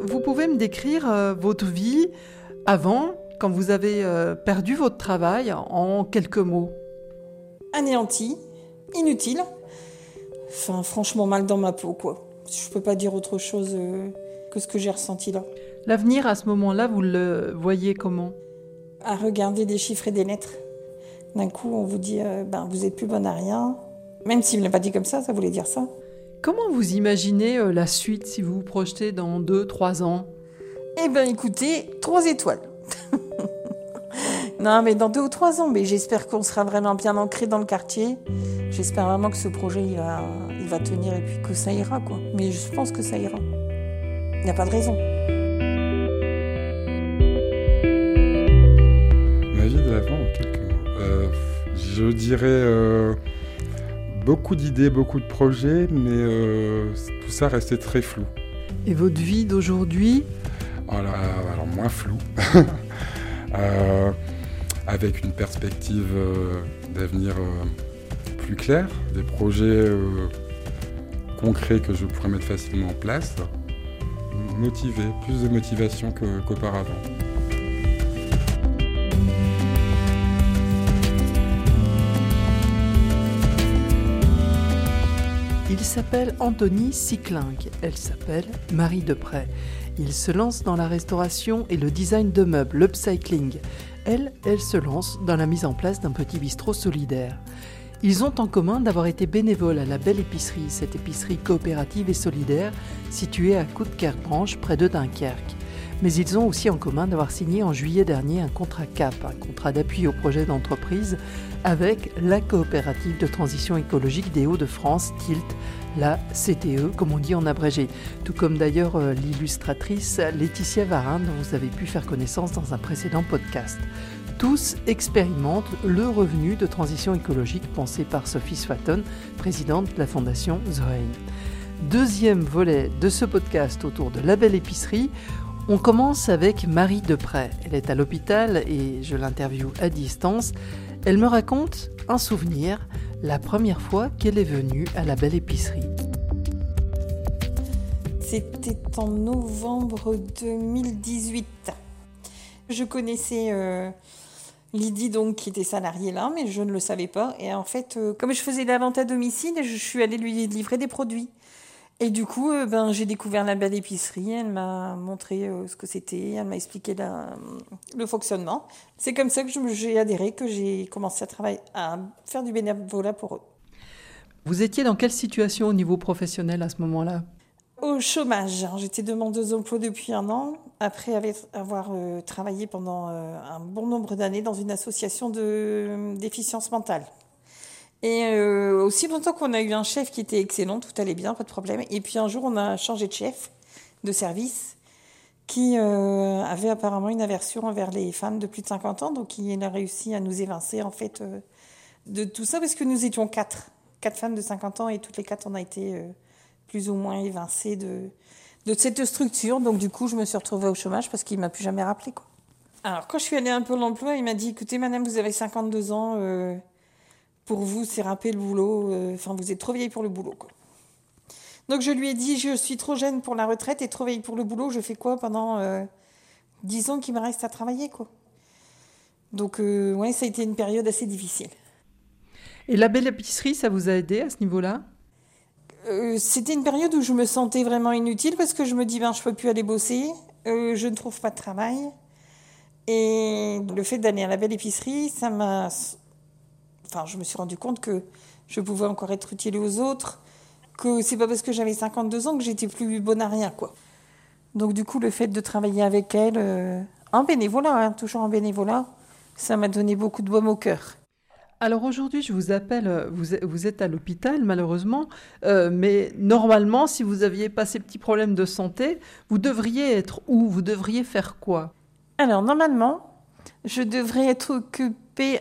Vous pouvez me décrire euh, votre vie avant, quand vous avez euh, perdu votre travail, en quelques mots? Anéanti, inutile. Enfin, franchement, mal dans ma peau, quoi. Je peux pas dire autre chose euh, que ce que j'ai ressenti là. L'avenir à ce moment-là, vous le voyez comment? À regarder des chiffres et des lettres. D'un coup, on vous dit, ben, vous êtes plus bonne à rien. Même s'il ne l'a pas dit comme ça, ça voulait dire ça. Comment vous imaginez euh, la suite si vous vous projetez dans 2-3 ans? Eh ben, écoutez, trois étoiles. non, mais dans deux ou trois ans, mais j'espère qu'on sera vraiment bien ancré dans le quartier. J'espère vraiment que ce projet, il va, il va tenir et puis que ça ira, quoi. Mais je pense que ça ira. Il n'y a pas de raison. Ma vie en quelques mots. Euh, je dirais euh, beaucoup d'idées, beaucoup de projets, mais euh, tout ça restait très flou. Et votre vie d'aujourd'hui? Alors, alors, moins flou, Euh, avec une perspective euh, d'avenir plus claire, des projets concrets que je pourrais mettre facilement en place. Motivé, plus de motivation qu'auparavant. S'appelle Anthony Cyclingue, elle s'appelle Marie Depray. Il se lance dans la restauration et le design de meubles, l'upcycling. Elle, elle se lance dans la mise en place d'un petit bistrot solidaire. Ils ont en commun d'avoir été bénévoles à la Belle Épicerie, cette épicerie coopérative et solidaire située à Coudekerque-Branche près de Dunkerque. Mais ils ont aussi en commun d'avoir signé en juillet dernier un contrat CAP, un contrat d'appui au projet d'entreprise avec la coopérative de transition écologique des Hauts-de-France, TILT, la CTE, comme on dit en abrégé. Tout comme d'ailleurs euh, l'illustratrice Laetitia Varin, dont vous avez pu faire connaissance dans un précédent podcast. Tous expérimentent le revenu de transition écologique pensé par Sophie Swaton, présidente de la fondation Zoein. Deuxième volet de ce podcast autour de la belle épicerie. On commence avec Marie Depray. Elle est à l'hôpital et je l'interviewe à distance. Elle me raconte un souvenir, la première fois qu'elle est venue à la belle épicerie. C'était en novembre 2018. Je connaissais euh, Lydie, donc, qui était salariée là, mais je ne le savais pas. Et en fait, euh, comme je faisais la à domicile, je suis allée lui livrer des produits. Et du coup, euh, ben, j'ai découvert la belle épicerie. Elle m'a montré euh, ce que c'était. Elle m'a expliqué la- le fonctionnement. C'est comme ça que j'ai adhéré, que j'ai commencé à travailler, à faire du bénévolat pour eux. Vous étiez dans quelle situation au niveau professionnel à ce moment-là? Au chômage, j'étais demandeuse d'emploi depuis un an, après avoir- euh, travaillé pendant un bon nombre d'années dans une association de déficience mentale. Et euh, aussi longtemps qu'on a eu un chef qui était excellent, tout allait bien, pas de problème. Et puis un jour, on a changé de chef de service qui euh, avait apparemment une aversion envers les femmes de plus de 50 ans. Donc il a réussi à nous évincer en fait euh, de tout ça parce que nous étions quatre, quatre femmes de 50 ans et toutes les quatre on a été plus ou moins évincées de, cette structure. Donc du coup, je me suis retrouvée au chômage parce qu'il m'a plus jamais rappelé quoi. Alors quand je suis allée un peu l'emploi, il m'a dit écoutez madame, vous avez 52 ans, pour vous c'est râper le boulot, euh, enfin vous êtes trop vieille pour le boulot quoi. Donc je lui ai dit je suis trop jeune pour la retraite et trop vieille pour le boulot, je fais quoi pendant euh, 10 ans qu'il me reste à travailler quoi? Donc euh, ouais, ça a été une période assez difficile. Et la belle épicerie, ça vous a aidé à ce niveau-là? Euh, c'était une période où je me sentais vraiment inutile parce que je me dis ben je peux plus aller bosser, euh, je ne trouve pas de travail et le fait d'aller à la belle épicerie, ça m'a, enfin je me suis rendu compte que je pouvais encore être utile aux autres, que c'est pas parce que j'avais 52 ans que j'étais plus bonne à rien quoi. Donc du coup le fait de travailler avec elle euh, en bénévolat, hein, toujours en bénévolat, ça m'a donné beaucoup de baume au cœur. Alors aujourd'hui, je vous appelle, euh, vous êtes, vous êtes à l'hôpital malheureusement, euh, mais normalement, si vous aviez pas ces petits problèmes de santé, vous devriez être où? Vous devriez faire quoi? Alors, normalement, je devrais être occupée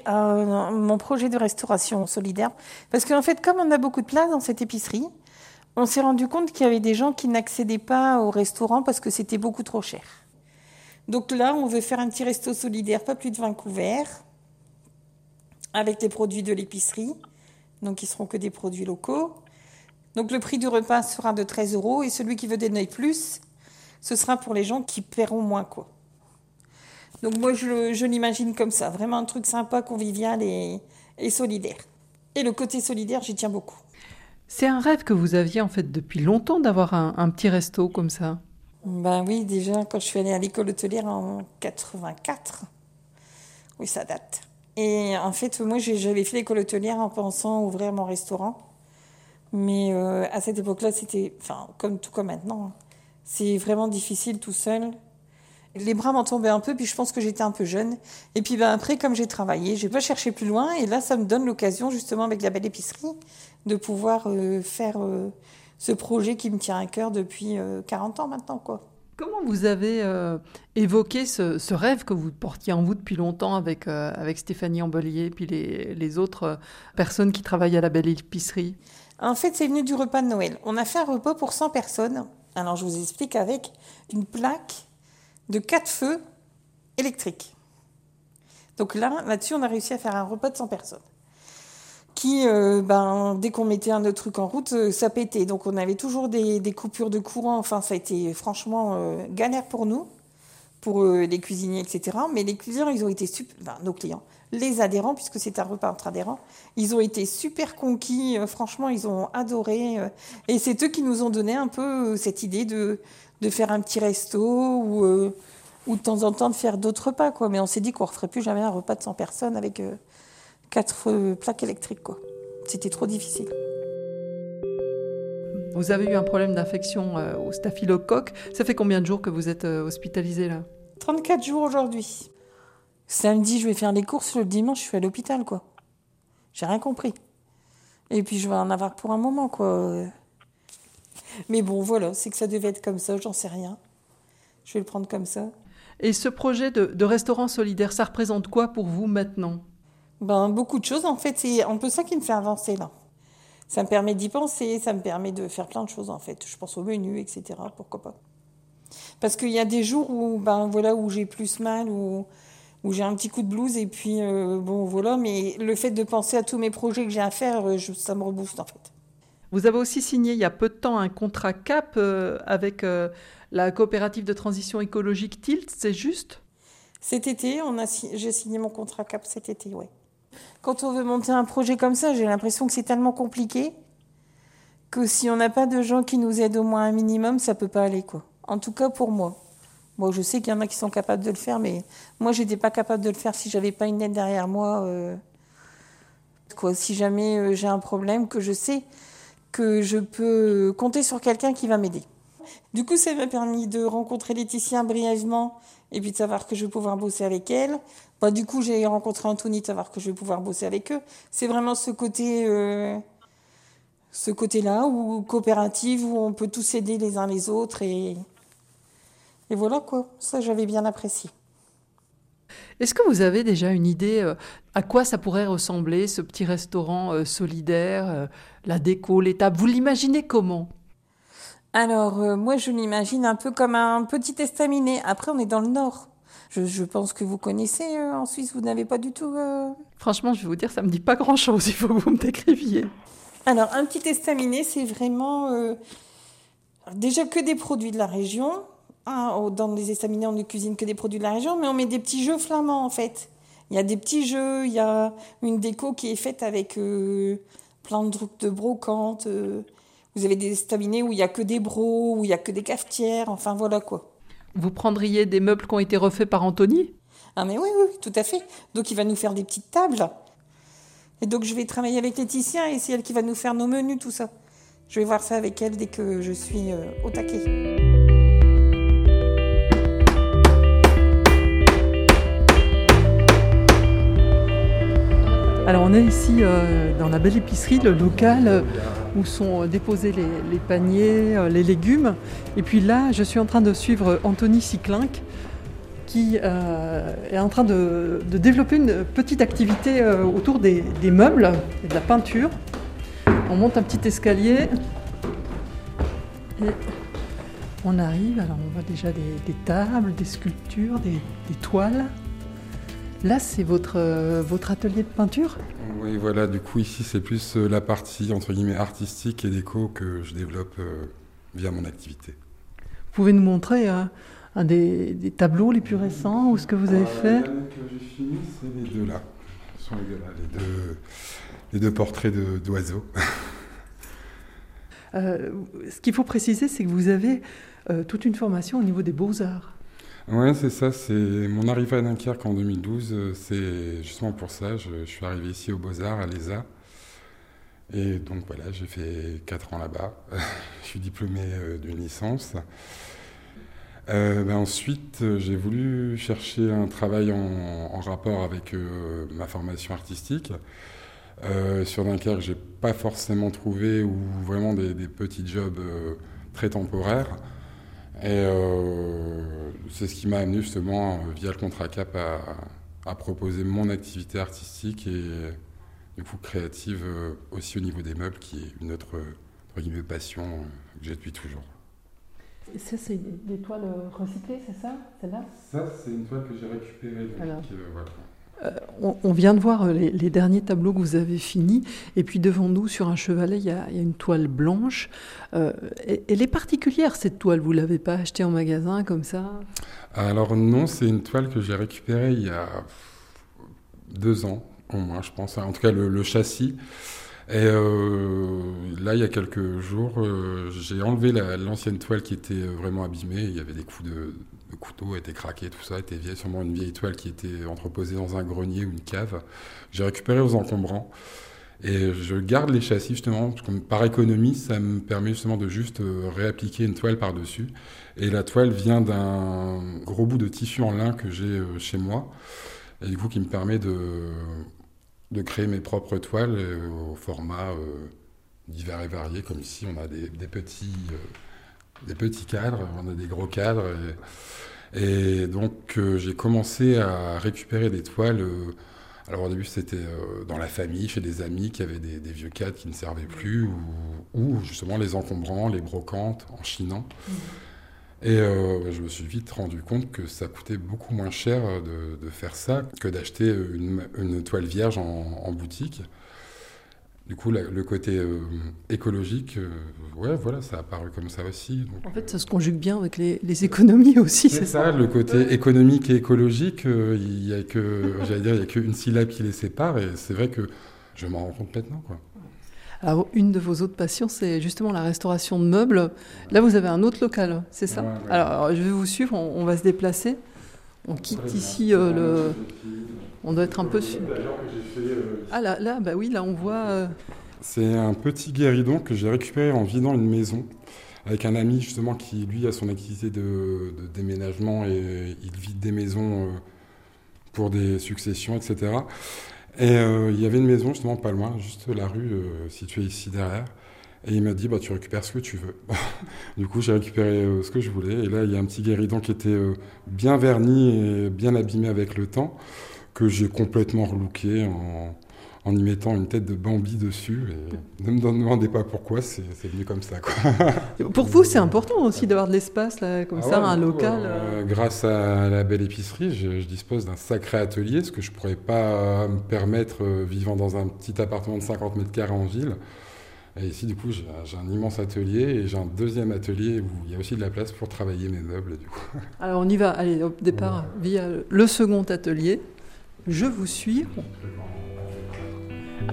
à mon projet de restauration solidaire. Parce qu'en fait, comme on a beaucoup de place dans cette épicerie, on s'est rendu compte qu'il y avait des gens qui n'accédaient pas au restaurant parce que c'était beaucoup trop cher. Donc là, on veut faire un petit resto solidaire, pas plus de 20 couverts, avec les produits de l'épicerie. Donc, ils seront que des produits locaux. Donc, le prix du repas sera de 13 euros et celui qui veut donner plus ce sera pour les gens qui paieront moins, quoi. Donc moi, je, l'imagine comme ça, vraiment un truc sympa, convivial et, solidaire. Et le côté solidaire, j'y tiens beaucoup. C'est un rêve que vous aviez en fait depuis longtemps d'avoir un, petit resto comme ça. Ben oui, déjà quand je suis allée à l'école hôtelière en 84. Oui, ça date. Et en fait, moi, j'avais fait l'école hôtelière en pensant ouvrir mon restaurant. Mais euh, à cette époque-là, c'était, enfin, comme tout comme maintenant, hein. c'est vraiment difficile tout seul. Les bras m'en tombaient un peu, puis je pense que j'étais un peu jeune. Et puis ben, après, comme j'ai travaillé, j'ai pas cherché plus loin. Et là, ça me donne l'occasion, justement, avec la belle épicerie, de pouvoir euh, faire euh, ce projet qui me tient à cœur depuis 40 ans maintenant, quoi. Comment vous avez évoqué ce, rêve que vous portiez en vous depuis longtemps avec, avec Stéphanie Ambelier et puis les, les autres personnes qui travaillent à la belle épicerie? En fait, c'est venu du repas de Noël. On a fait un repas pour 100 personnes. Alors, je vous explique avec une plaque de 4 feux électriques. Donc là, là-dessus, on a réussi à faire un repas de 100 personnes. Qui, euh, ben, dès qu'on mettait un autre truc en route, euh, ça pétait. Donc on avait toujours des, coupures de courant. Enfin, ça a été franchement euh, galère pour nous, pour les cuisiniers, etc. Mais les clients, ils ont été super. Nos clients, les adhérents, puisque c'est un repas entre adhérents, ils ont été super conquis, euh, franchement, ils ont adoré. Euh, et c'est eux qui nous ont donné un peu euh, cette idée de, de faire un petit resto ou, ou de temps en temps de faire d'autres repas. Quoi. Mais on s'est dit qu'on ne referait plus jamais un repas de 100 personnes avec quatre plaques électriques. Quoi. C'était trop difficile. Vous avez eu un problème d'infection au staphylocoque. Ça fait combien de jours que vous êtes hospitalisé là? 34 jours aujourd'hui. Samedi, je vais faire les courses. Le dimanche, je suis à l'hôpital, quoi. J'ai rien compris. Et puis, je vais en avoir pour un moment, quoi. Mais bon, voilà, c'est que ça devait être comme ça, j'en sais rien. Je vais le prendre comme ça. Et ce projet de, restaurant solidaire, ça représente quoi pour vous maintenant? Ben, beaucoup de choses, en fait. C'est un peu ça qui me fait avancer, là. Ça me permet d'y penser, ça me permet de faire plein de choses, en fait. Je pense au menu, etc. Pourquoi pas Parce qu'il y a des jours où, ben, voilà, où j'ai plus mal, où où j'ai un petit coup de blues et puis euh, bon voilà, mais le fait de penser à tous mes projets que j'ai à faire, euh, ça me rebooste en fait. Vous avez aussi signé il y a peu de temps un contrat CAP euh, avec la coopérative de transition écologique Tilt, c'est juste? Cet été, j'ai signé mon contrat CAP cet été, ouais. Quand on veut monter un projet comme ça, j'ai l'impression que c'est tellement compliqué que si on n'a pas de gens qui nous aident au moins un minimum, ça peut pas aller quoi. En tout cas pour moi. Bon, je sais qu'il y en a qui sont capables de le faire, mais moi, je n'étais pas capable de le faire si j'avais pas une aide derrière moi. Euh, quoi, si jamais euh, j'ai un problème, que je sais que je peux compter sur quelqu'un qui va m'aider. Du coup, ça m'a permis de rencontrer Laetitia brièvement et puis de savoir que je vais pouvoir bosser avec elle. Bah, du coup, j'ai rencontré Anthony, de savoir que je vais pouvoir bosser avec eux. C'est vraiment ce côté, euh, ce côté-là, où coopérative, où on peut tous aider les uns les autres et et voilà quoi, ça j'avais bien apprécié. Est-ce que vous avez déjà une idée euh, à quoi ça pourrait ressembler, ce petit restaurant euh, solidaire, euh, la déco, les tables? Vous l'imaginez comment? Alors, moi, je l'imagine un peu comme un petit estaminet. Après, on est dans le nord. Je, pense que vous connaissez en Suisse, vous n'avez pas du tout. Franchement, je vais vous dire, ça me dit pas grand-chose. Il faut que vous me décriviez. Alors, un petit estaminet, c'est vraiment déjà que des produits de la région ah, dans les estaminets, on ne cuisine que des produits de la région, mais on met des petits jeux flamands en fait. Il y a des petits jeux, il y a une déco qui est faite avec euh, plein de trucs de brocante. Euh. vous avez des estaminets où il n'y a que des bros, où il n'y a que des cafetières, enfin voilà quoi. Vous prendriez des meubles qui ont été refaits par Anthony? Ah mais oui, oui, tout à fait. Donc il va nous faire des petites tables. Et donc je vais travailler avec Laetitia et c'est elle qui va nous faire nos menus, tout ça. Je vais voir ça avec elle dès que je suis euh, au taquet. Alors on est ici euh, dans la belle épicerie, le local euh, où sont euh, déposés les, paniers, les légumes. Et puis là, je suis en train de suivre Anthony Cyclinck qui est en train de, développer une petite activité autour des, meubles et de la peinture. On monte un petit escalier et on arrive. Alors on voit déjà des, tables, des sculptures, des toiles. Là, c'est votre, euh, votre atelier de peinture? Oui, voilà, du coup, ici, c'est plus euh, la partie, entre guillemets, artistique et déco que je développe euh, via mon activité. pouvez nous montrer un des, tableaux les plus récents ou ce que vous avez fait? que j'ai fini, c'est les deux là. Ce sont les deux là, les deux, portraits d'oiseaux. ce qu'il faut préciser, c'est que vous avez toute une formation au niveau des beaux-arts. Oui, c'est ça. C'est mon arrivée à Dunkerque en 2012. Euh, c'est justement pour ça. Je, suis arrivé ici aux Beaux-Arts, à l'ESA. Et donc voilà, j'ai fait 4 ans là-bas. je suis diplômé euh, d'une licence. Euh, ben ensuite, j'ai voulu chercher un travail en, rapport avec ma formation artistique. sur Dunkerque, j'ai pas forcément trouvé ou vraiment des petits jobs très temporaires. Et euh, c'est ce qui m'a amené justement, via le contrat CAP, à, proposer mon activité artistique et du coup créative euh, aussi au niveau des meubles, qui est une autre passion que j'ai depuis toujours. Ça, c'est des toiles recyclées, c'est ça? Celle-là Ça, c'est une toile que j'ai récupérée. Euh, on, vient de voir euh, les, derniers tableaux que vous avez finis, et puis devant nous, sur un chevalet, il y a, une toile blanche. Euh, elle est particulière, cette toile, vous ne l'avez pas achetée en magasin comme ça? Alors non, c'est une toile que j'ai récupérée il y a deux ans, au moins, je pense. En tout cas, le, châssis. Et là, il y a quelques jours, j'ai enlevé l'ancienne toile qui était vraiment abîmée. Il y avait des coups de, le couteau était craqué, tout ça était vieille, sûrement une vieille toile qui était entreposée dans un grenier ou une cave. J'ai récupéré aux encombrants. Et je garde les châssis justement, par économie, ça me permet justement de juste euh, réappliquer une toile par-dessus. Et la toile vient d'un gros bout de tissu en lin que j'ai euh, chez moi, et du coup qui me permet de, de créer mes propres toiles euh, au format divers et variés, comme ici on a des, petits des petits cadres, on a des gros cadres. Et, donc euh, j'ai commencé à récupérer des toiles. Euh, alors au début c'était euh, dans la famille, chez des amis qui avaient des, vieux cadres qui ne servaient plus, ou, justement les encombrants, les brocantes, en chinant. Mmh. Et je me suis vite rendu compte que ça coûtait beaucoup moins cher de, faire ça que d'acheter une, toile vierge en boutique. Du coup, le côté euh, écologique, euh, ouais, voilà, ça a apparu comme ça aussi. En fait, ça se conjugue bien avec les, économies aussi, c'est ça, Le côté économique et écologique, euh, il y a que, j'allais dire, il y a qu'une syllabe qui les sépare, et c'est vrai que je m'en rends compte maintenant, quoi. Alors, une de vos autres passions, c'est justement la restauration de meubles. Là, vous avez un autre local, c'est ça Alors, je vais vous suivre, on, va se déplacer. On quitte ici le. On doit être un peu. Ah là, là, bah oui, là on voit. Euh, C'est un petit guéridon que j'ai récupéré en vidant une maison avec un ami justement qui lui a son activité de, déménagement et il vide des maisons euh, pour des successions, etc. Et euh, il y avait une maison justement pas loin, juste la rue située ici derrière. Et il m'a dit, bah, tu récupères ce que tu veux. du coup, j'ai récupéré ce que je voulais. Et là, il y a un petit guéridon qui était bien verni et bien abîmé avec le temps que j'ai complètement relooké en, en, y mettant une tête de Bambi dessus. Et ne me demandez pas pourquoi, c'est venu comme ça. Quoi. Pour vous, c'est important aussi d'avoir de l'espace comme ah ça, un local. Euh, euh. grâce à la belle épicerie, je, dispose d'un sacré atelier, ce que je ne pourrais pas me permettre euh, vivant dans un petit appartement de 50 mètres carrés en ville. Et ici, du coup, j'ai un immense atelier et j'ai un deuxième atelier où il y a aussi de la place pour travailler mes meubles. Du coup. Alors, on y va, allez, au départ, via le second atelier. Je vous suis.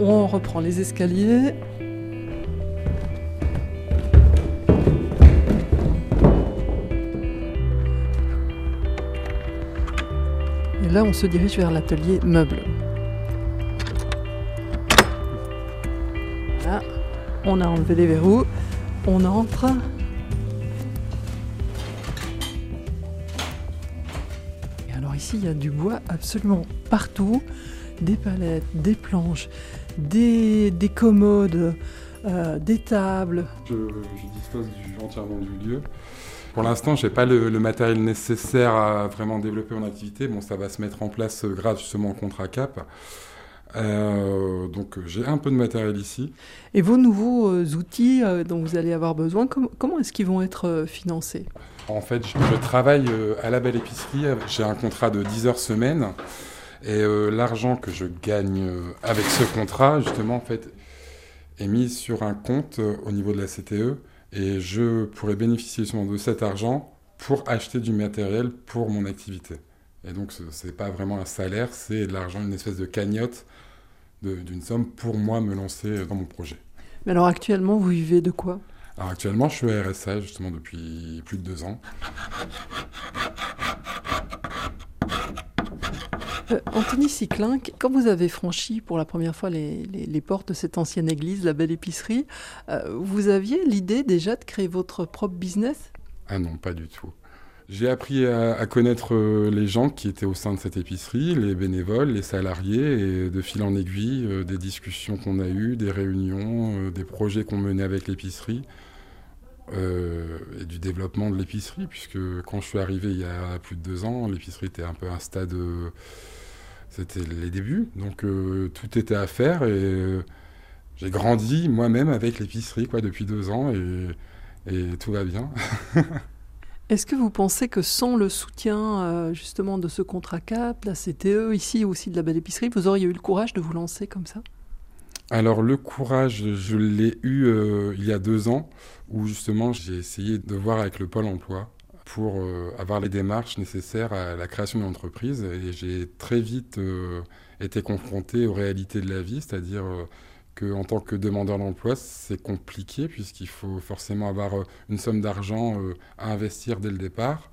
On reprend les escaliers. Et là, on se dirige vers l'atelier meuble. Voilà. On a enlevé les verrous. On entre. il y a du bois absolument partout. Des palettes, des planches, des, commodes, euh, des tables. Je, dispose entièrement du lieu. Pour l'instant, je n'ai pas le, matériel nécessaire à vraiment développer mon activité. Bon, ça va se mettre en place grâce justement au contrat CAP. Euh, donc j'ai un peu de matériel ici. Et vos nouveaux euh, outils dont vous allez avoir besoin, comment est-ce qu'ils vont être financés? En fait, je, travaille euh, à la belle épicerie. J'ai un contrat de 10 heures semaine. Et euh, l'argent que je gagne euh, avec ce contrat, justement, en fait, est mis sur un compte au niveau de la CTE. Et je pourrais bénéficier justement de cet argent pour acheter du matériel pour mon activité. Et donc, ce n'est pas vraiment un salaire, c'est de l'argent, une espèce de cagnotte d'une somme pour moi me lancer dans mon projet. Mais alors actuellement, vous vivez de quoi? Alors actuellement, je suis à RSA justement depuis plus de deux ans. Euh, Anthony Cyclinck, quand vous avez franchi pour la première fois les, portes de cette ancienne église, la Belle Épicerie, euh, vous aviez l'idée déjà de créer votre propre business? Ah non, pas du tout. J'ai appris à, connaître euh, les gens qui étaient au sein de cette épicerie, les bénévoles, les salariés, et de fil en aiguille, des discussions qu'on a eues, des réunions, des projets qu'on menait avec l'épicerie, et du développement de l'épicerie, puisque quand je suis arrivé il y a plus de deux ans, l'épicerie était un peu un stade... C'était les débuts, donc tout était à faire, et j'ai grandi moi-même avec l'épicerie quoi, depuis deux ans, et, et tout va bien. Est-ce que vous pensez que sans le soutien euh, justement de ce contrat CAP, la CTE, ici aussi de la Belle Épicerie, vous auriez eu le courage de vous lancer comme ça? Alors le courage, je l'ai eu euh, il y a deux ans, où justement j'ai essayé de voir avec le pôle emploi pour euh, avoir les démarches nécessaires à la création d'une entreprise. Et j'ai très vite été confronté aux réalités de la vie, c'est-à-dire qu'en tant que demandeur d'emploi, c'est compliqué puisqu'il faut forcément avoir euh, une somme d'argent euh, à investir dès le départ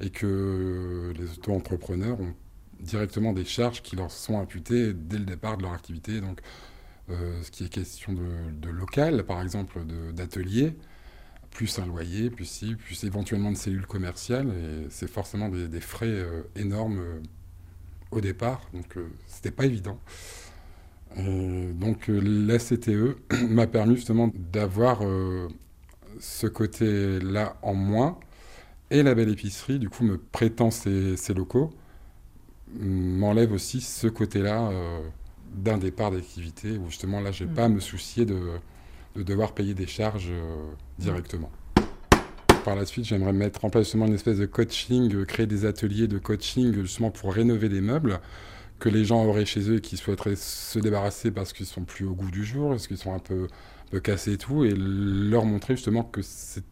et que les auto-entrepreneurs ont directement des charges qui leur sont imputées dès le départ de leur activité. Donc, euh, ce qui est question de, local, par exemple, d'atelier, plus un loyer, plus si, plus éventuellement de cellules commerciales, et c'est forcément des, frais énormes au départ, donc c'était pas évident. Euh, donc euh, la CTE m'a permis justement d'avoir euh, ce côté-là en moins. Et la belle épicerie, du coup, me prétend ses, locaux, m'enlève aussi ce côté-là d'un départ d'activité où justement là, je n'ai mm. pas à me soucier de, de, devoir payer des charges directement. Par la suite, j'aimerais mettre en place justement une espèce de coaching, créer des ateliers de coaching justement pour rénover des meubles que les gens auraient chez eux et qui souhaiteraient se débarrasser parce qu'ils sont plus au goût du jour, parce qu'ils sont un peu, cassés et tout, et leur montrer justement que c'est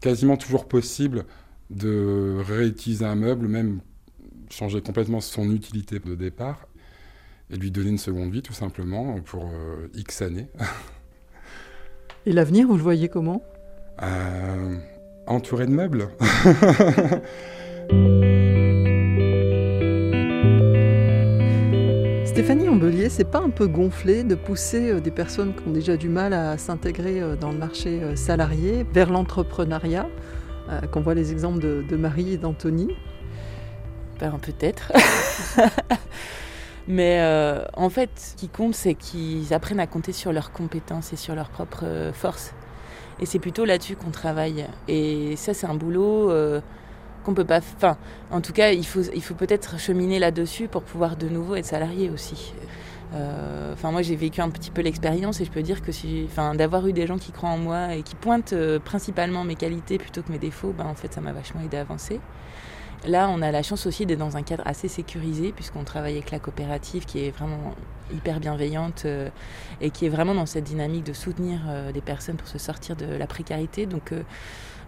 quasiment toujours possible de réutiliser un meuble, même changer complètement son utilité de départ, et lui donner une seconde vie tout simplement pour euh, X années. et l'avenir, vous le voyez comment? Euh, Entouré de meubles. Stéphanie Ambelier, c'est pas un peu gonflé de pousser euh, des personnes qui ont déjà du mal à s'intégrer euh, dans le marché salarié vers l'entrepreneuriat Qu'on voit les exemples de, Marie et d'Anthony? Ben, Peut-être. Mais en fait, ce qui compte, c'est qu'ils apprennent à compter sur leurs compétences et sur leurs propres forces. Et c'est plutôt là-dessus qu'on travaille. Et ça, c'est un boulot qu'on peut pas. Enfin, en tout cas, il faut, il faut peut-être cheminer là-dessus pour pouvoir de nouveau être salarié aussi. Euh, enfin, moi, j'ai vécu un petit peu l'expérience et je peux dire que si, enfin, d'avoir eu des gens qui croient en moi et qui pointent euh, principalement mes qualités plutôt que mes défauts, ben, en fait, ça m'a vachement aidé à avancer. Là, on a la chance aussi d'être dans un cadre assez sécurisé, puisqu'on travaille avec la coopérative qui est vraiment hyper bienveillante euh, et qui est vraiment dans cette dynamique de soutenir des personnes pour se sortir de la précarité. Donc,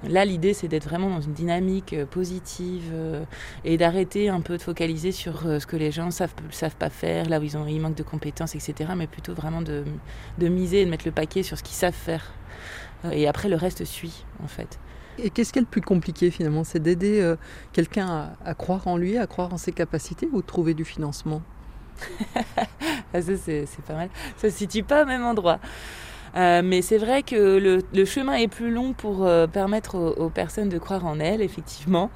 Là, l'idée, c'est d'être vraiment dans une dynamique euh, positive euh, et d'arrêter un peu de focaliser sur euh, ce que les gens savent, savent pas faire, là où ils, ont, ils manquent de compétences, etc. Mais plutôt vraiment de, miser et de mettre le paquet sur ce qu'ils savent faire. Et après, le reste suit, en fait. Et qu'est-ce qui est le plus compliqué finalement? C'est d'aider quelqu'un à, croire en lui, à croire en ses capacités ou de trouver du financement? Ça, c'est pas mal. Ça se situe pas au même endroit. Euh, mais c'est vrai que le, chemin est plus long pour euh, permettre aux, personnes de croire en elles, effectivement,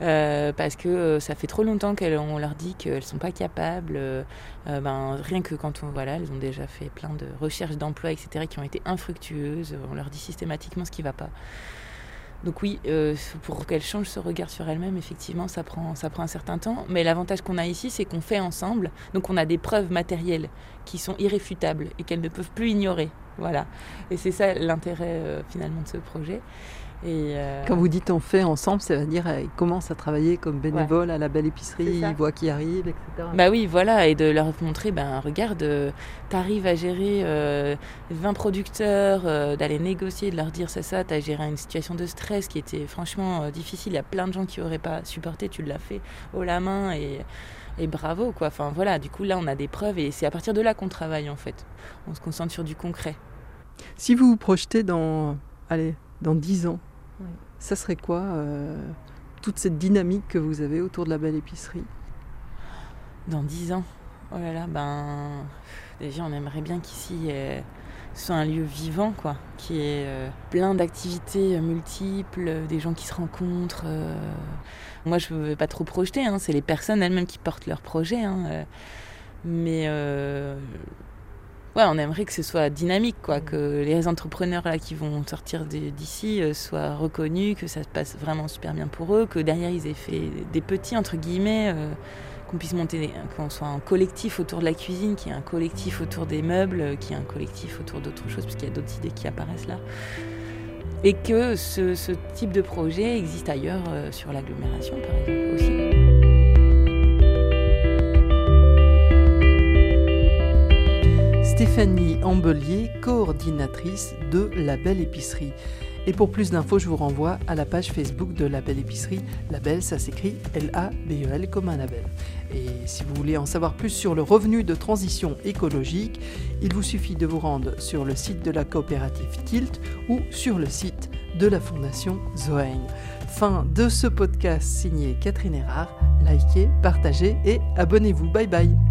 euh, parce que ça fait trop longtemps qu'on leur dit qu'elles sont pas capables. ben, rien que quand on, voilà, elles ont déjà fait plein de recherches d'emploi, etc., qui ont été infructueuses, on leur dit systématiquement ce qui va pas. Donc oui, pour qu'elles changent ce regard sur elles-mêmes, effectivement, ça prend, ça prend un certain temps. Mais l'avantage qu'on a ici, c'est qu'on fait ensemble. Donc on a des preuves matérielles qui sont irréfutables et qu'elles ne peuvent plus ignorer. Voilà. Et c'est ça l'intérêt euh, finalement de ce projet. Et euh, Quand vous dites on fait ensemble, ça veut dire euh, ils commencent à travailler comme bénévoles à la belle épicerie, ils voient qui arrive, etc. Bah oui, voilà, et de leur montrer, ben regarde, euh, t'arrives à gérer euh, 20 producteurs, d'aller négocier, de leur dire c'est ça, t'as géré une situation de stress qui était franchement difficile, il y a plein de gens qui auraient pas supporté, tu l'as fait haut la main et, et bravo quoi. Enfin voilà, du coup là on a des preuves et c'est à partir de là qu'on travaille en fait. On se concentre sur du concret. Si vous vous projetez dans, allez, dans 10 ans, Oui. ça serait quoi euh, toute cette dynamique que vous avez autour de la belle épicerie? Dans 10 ans, oh là là, ben déjà on aimerait bien qu'ici euh, soit un lieu vivant, quoi, qui est euh, plein d'activités multiples, des gens qui se rencontrent. euh. Moi je ne veux pas trop projeter, hein, c'est les personnes elles-mêmes qui portent leurs projets, hein, euh. mais ouais, on aimerait que ce soit dynamique, quoi, que les entrepreneurs là qui vont sortir d'ici soient reconnus, que ça se passe vraiment super bien pour eux, que derrière ils aient fait des petits entre guillemets. Qu'on puisse monter, des- qu'on soit un collectif autour de la cuisine, qu'il y ait un collectif autour des meubles, qu'il y ait un collectif autour d'autres choses, parce qu'il y a d'autres idées qui apparaissent là. Et que ce, ce type de projet existe ailleurs euh, sur l'agglomération, par exemple, aussi. Stéphanie Ambelier, coordinatrice de La Belle Épicerie. Et pour plus d'infos, je vous renvoie à la page Facebook de La Belle Épicerie. La Belle, ça s'écrit L-A-B-E-L comme un label. Et si vous voulez en savoir plus sur le revenu de transition écologique, il vous suffit de vous rendre sur le site de la coopérative Tilt ou sur le site de la fondation Zoeigne. Fin de ce podcast signé Catherine Erard. Likez, partagez et abonnez-vous. Bye bye